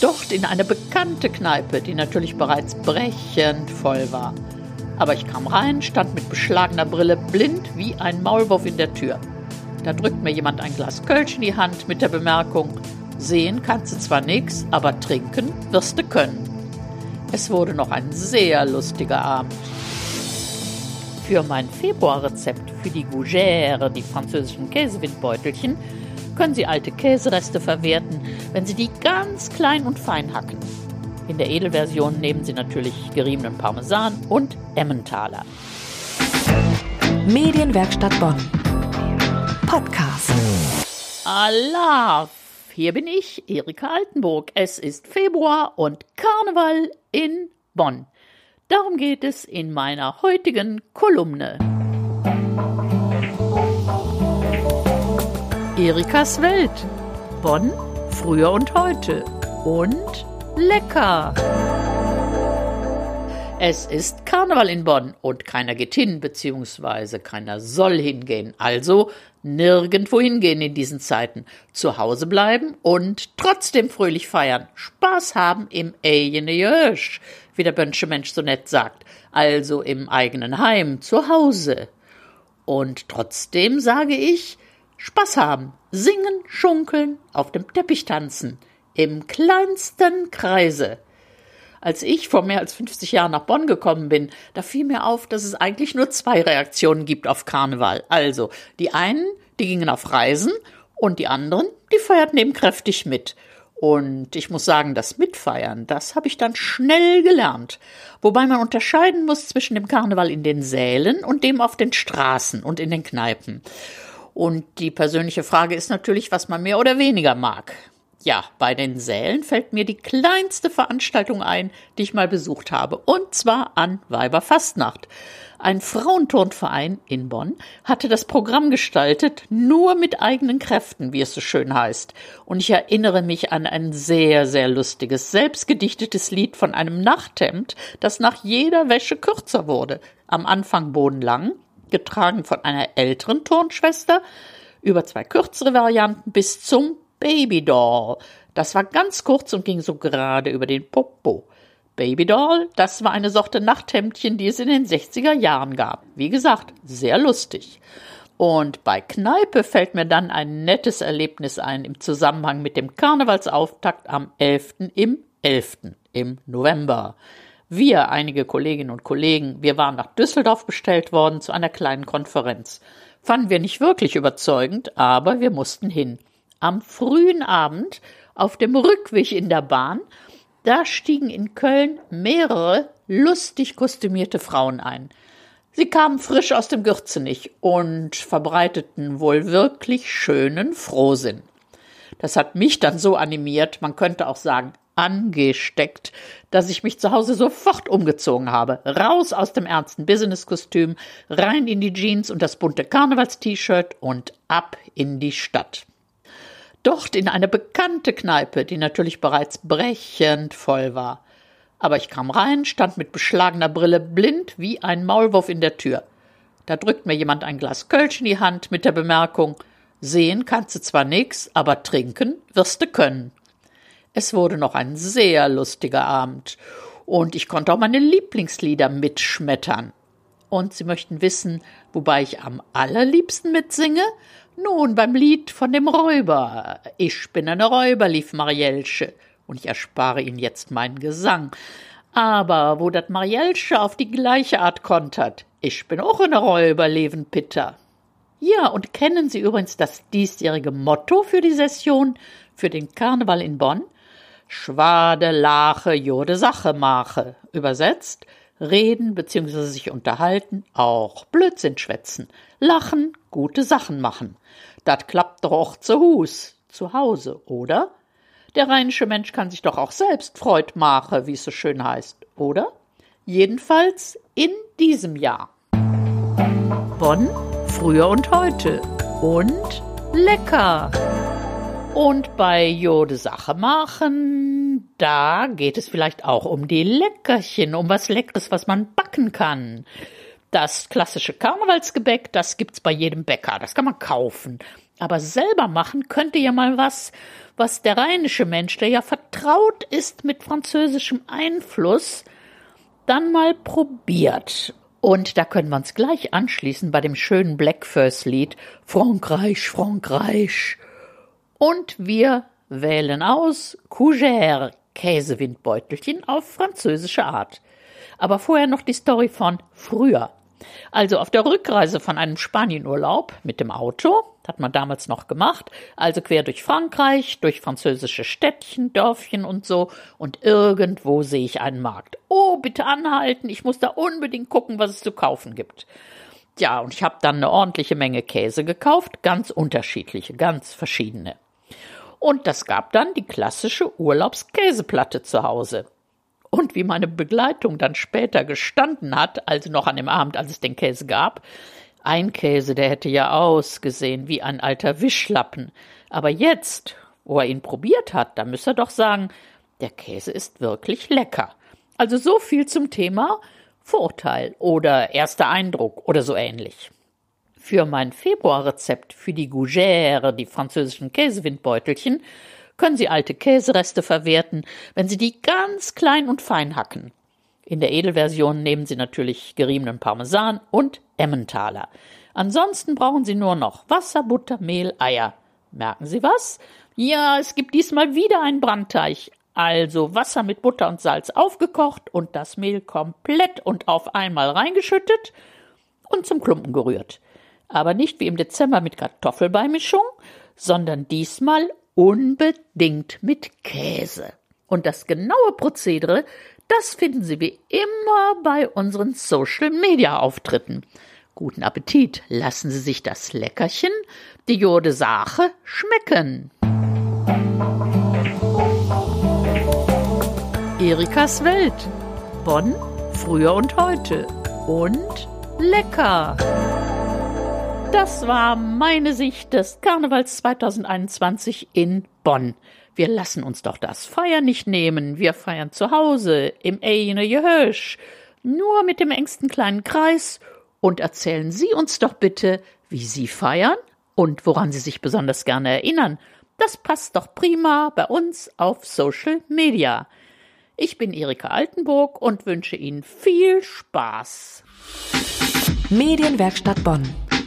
Dort in eine bekannte Kneipe, die natürlich bereits brechend voll war. Aber ich kam rein, stand mit beschlagener Brille blind wie ein Maulwurf in der Tür. Da drückt mir jemand ein Glas Kölsch in die Hand mit der Bemerkung, sehen kannst du zwar nix, aber trinken wirst du können. Es wurde noch ein sehr lustiger Abend. Für mein Februarrezept für die Gougère, die französischen Käsewindbeutelchen, können Sie alte Käsereste verwerten, wenn Sie die ganz klein und fein hacken. In der Edelversion nehmen Sie natürlich geriebenen Parmesan und Emmentaler. Medienwerkstatt Bonn. Podcast. Allah, hier bin ich, Erika Altenburg. Es ist Februar und Karneval in Bonn. Darum geht es in meiner heutigen Kolumne. Erikas Welt. Bonn, früher und heute. Und lecker. Es ist Karneval in Bonn und keiner geht hin, beziehungsweise keiner soll hingehen. Also nirgendwo hingehen in diesen Zeiten. Zu Hause bleiben und trotzdem fröhlich feiern. Spaß haben im eigenen Jösch, wie der Bönsche Mensch so nett sagt. Also im eigenen Heim, zu Hause. Und trotzdem sage ich, Spaß haben, singen, schunkeln, auf dem Teppich tanzen, im kleinsten Kreise. Als ich vor mehr als 50 Jahren nach Bonn gekommen bin, da fiel mir auf, dass es eigentlich nur zwei Reaktionen gibt auf Karneval. Also, die einen, die gingen auf Reisen und die anderen, die feierten eben kräftig mit. Und ich muss sagen, das Mitfeiern, das habe ich dann schnell gelernt. Wobei man unterscheiden muss zwischen dem Karneval in den Sälen und dem auf den Straßen und in den Kneipen. Und die persönliche Frage ist natürlich, was man mehr oder weniger mag. Ja, bei den Sälen fällt mir die kleinste Veranstaltung ein, die ich mal besucht habe, und zwar an Weiberfastnacht. Ein Frauenturnverein in Bonn hatte das Programm gestaltet, nur mit eigenen Kräften, wie es so schön heißt. Und ich erinnere mich an ein sehr, sehr lustiges, selbstgedichtetes Lied von einem Nachthemd, das nach jeder Wäsche kürzer wurde. Am Anfang bodenlang, getragen von einer älteren Turnschwester, über zwei kürzere Varianten bis zum Babydoll. Das war ganz kurz und ging so gerade über den Popo. Babydoll, das war eine Sorte Nachthemdchen, die es in den 60er Jahren gab. Wie gesagt, sehr lustig. Und bei Kneipe fällt mir dann ein nettes Erlebnis ein im Zusammenhang mit dem Karnevalsauftakt am 11. im 11. im November. Wir, einige Kolleginnen und Kollegen, wir waren nach Düsseldorf bestellt worden zu einer kleinen Konferenz. Fanden wir nicht wirklich überzeugend, aber wir mussten hin am frühen Abend auf dem Rückweg in der Bahn, da stiegen in Köln mehrere lustig kostümierte Frauen ein. Sie kamen frisch aus dem Gürzenich und verbreiteten wohl wirklich schönen Frohsinn. Das hat mich dann so animiert, man könnte auch sagen angesteckt, dass ich mich zu Hause sofort umgezogen habe. Raus aus dem ernsten Businesskostüm, rein in die Jeans und das bunte Karnevals-T-Shirt und ab in die Stadt dort in eine bekannte Kneipe, die natürlich bereits brechend voll war. Aber ich kam rein, stand mit beschlagener Brille blind wie ein Maulwurf in der Tür. Da drückt mir jemand ein Glas Kölsch in die Hand mit der Bemerkung, sehen kannst du zwar nix, aber trinken wirst du können. Es wurde noch ein sehr lustiger Abend und ich konnte auch meine Lieblingslieder mitschmettern. Und Sie möchten wissen, wobei ich am allerliebsten mitsinge? Nun, beim Lied von dem Räuber. Ich bin eine Räuber, lief Marielsche, und ich erspare Ihnen jetzt meinen Gesang. Aber wo dat Marielsche auf die gleiche Art kontert, ich bin auch eine Räuber, leven Pitter. Ja, und kennen Sie übrigens das diesjährige Motto für die Session, für den Karneval in Bonn? Schwade, Lache, Jode, Sache mache. Übersetzt, reden bzw. sich unterhalten, auch Blödsinn schwätzen, lachen, gute Sachen machen. Dat klappt doch auch zu Hus, zu Hause, oder? Der rheinische Mensch kann sich doch auch selbst Freud machen, wie es so schön heißt, oder? Jedenfalls in diesem Jahr. Bonn, früher und heute. Und lecker. Und bei Jode Sache machen, da geht es vielleicht auch um die Leckerchen, um was Leckeres, was man backen kann. Das klassische Karnevalsgebäck, das gibt's bei jedem Bäcker, das kann man kaufen. Aber selber machen könnte ja mal was, was der rheinische Mensch, der ja vertraut ist mit französischem Einfluss, dann mal probiert. Und da können wir uns gleich anschließen bei dem schönen Blackfirst-Lied Frankreich, Frankreich. Und wir wählen aus Cougère, Käsewindbeutelchen auf französische Art. Aber vorher noch die Story von früher. Also auf der Rückreise von einem Spanienurlaub mit dem Auto, hat man damals noch gemacht, also quer durch Frankreich, durch französische Städtchen, Dörfchen und so, und irgendwo sehe ich einen Markt. Oh, bitte anhalten, ich muss da unbedingt gucken, was es zu kaufen gibt. Ja, und ich habe dann eine ordentliche Menge Käse gekauft, ganz unterschiedliche, ganz verschiedene. Und das gab dann die klassische Urlaubskäseplatte zu Hause. Und wie meine Begleitung dann später gestanden hat, also noch an dem Abend, als es den Käse gab, ein Käse, der hätte ja ausgesehen wie ein alter Wischlappen. Aber jetzt, wo er ihn probiert hat, da müsste er doch sagen, der Käse ist wirklich lecker. Also so viel zum Thema Vorurteil oder erster Eindruck oder so ähnlich. Für mein Februarrezept für die Gougère, die französischen Käsewindbeutelchen, können Sie alte Käsereste verwerten, wenn Sie die ganz klein und fein hacken. In der Edelversion nehmen Sie natürlich geriebenen Parmesan und Emmentaler. Ansonsten brauchen Sie nur noch Wasser, Butter, Mehl, Eier. Merken Sie was? Ja, es gibt diesmal wieder einen Brandteig. Also Wasser mit Butter und Salz aufgekocht und das Mehl komplett und auf einmal reingeschüttet und zum Klumpen gerührt. Aber nicht wie im Dezember mit Kartoffelbeimischung, sondern diesmal unbedingt mit Käse. Und das genaue Prozedere, das finden Sie wie immer bei unseren Social Media Auftritten. Guten Appetit, lassen Sie sich das Leckerchen, die Jode Sache, schmecken. Erikas Welt. Bonn, früher und heute. Und lecker. Das war meine Sicht des Karnevals 2021 in Bonn. Wir lassen uns doch das Feiern nicht nehmen. Wir feiern zu Hause, im Eine Gehösch, nur mit dem engsten kleinen Kreis. Und erzählen Sie uns doch bitte, wie Sie feiern und woran Sie sich besonders gerne erinnern. Das passt doch prima bei uns auf Social Media. Ich bin Erika Altenburg und wünsche Ihnen viel Spaß. Medienwerkstatt Bonn.